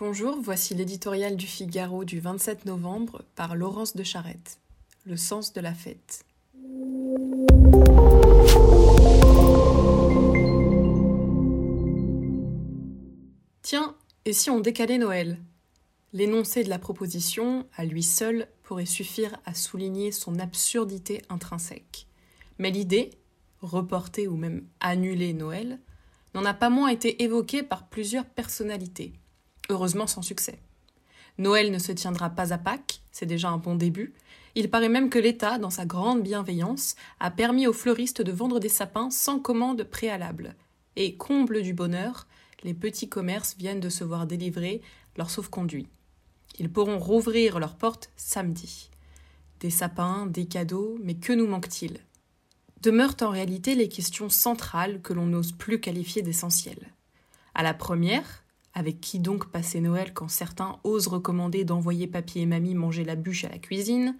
Bonjour, voici l'éditorial du Figaro du 27 novembre par Laurence de Charette. Le sens de la fête. Tiens, et si on décalait Noël? L'énoncé de la proposition, à lui seul, pourrait suffire à souligner son absurdité intrinsèque. Mais l'idée, reporter ou même annuler Noël, n'en a pas moins été évoquée par plusieurs personnalités heureusement sans succès. Noël ne se tiendra pas à Pâques, c'est déjà un bon début. Il paraît même que l'État, dans sa grande bienveillance, a permis aux fleuristes de vendre des sapins sans commande préalable. Et comble du bonheur, les petits commerces viennent de se voir délivrer leur sauf-conduit. Ils pourront rouvrir leurs portes samedi. Des sapins, des cadeaux, mais que nous manque-t-il? Demeurent en réalité les questions centrales que l'on n'ose plus qualifier d'essentielles. À la première, avec qui donc passer Noël quand certains osent recommander d'envoyer papy et mamie manger la bûche à la cuisine?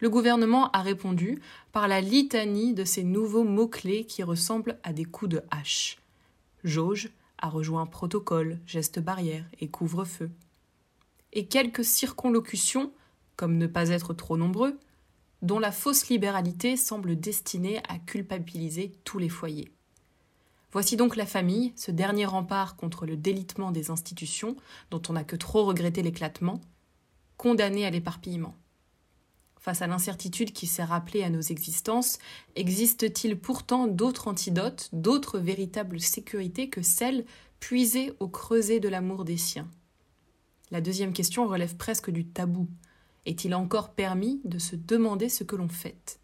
Le gouvernement a répondu par la litanie de ces nouveaux mots-clés qui ressemblent à des coups de hache. Jauge a rejoint protocole, geste barrière et couvre-feu. Et quelques circonlocutions, comme ne pas être trop nombreux, dont la fausse libéralité semble destinée à culpabiliser tous les foyers. Voici donc la famille, ce dernier rempart contre le délitement des institutions, dont on n'a que trop regretté l'éclatement, condamnée à l'éparpillement. Face à l'incertitude qui s'est rappelée à nos existences, existe-t-il pourtant d'autres antidotes, d'autres véritables sécurités que celles puisées au creuset de l'amour des siens? La deuxième question relève presque du tabou. Est-il encore permis de se demander ce que l'on fait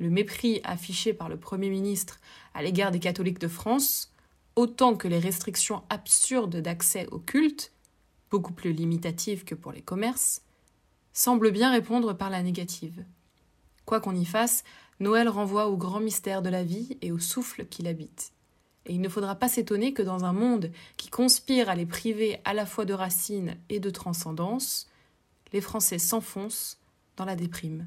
le mépris affiché par le Premier ministre à l'égard des catholiques de France, autant que les restrictions absurdes d'accès au culte, beaucoup plus limitatives que pour les commerces, semblent bien répondre par la négative. Quoi qu'on y fasse, Noël renvoie au grand mystère de la vie et au souffle qui l'habite. Et il ne faudra pas s'étonner que dans un monde qui conspire à les priver à la fois de racines et de transcendance, les Français s'enfoncent dans la déprime.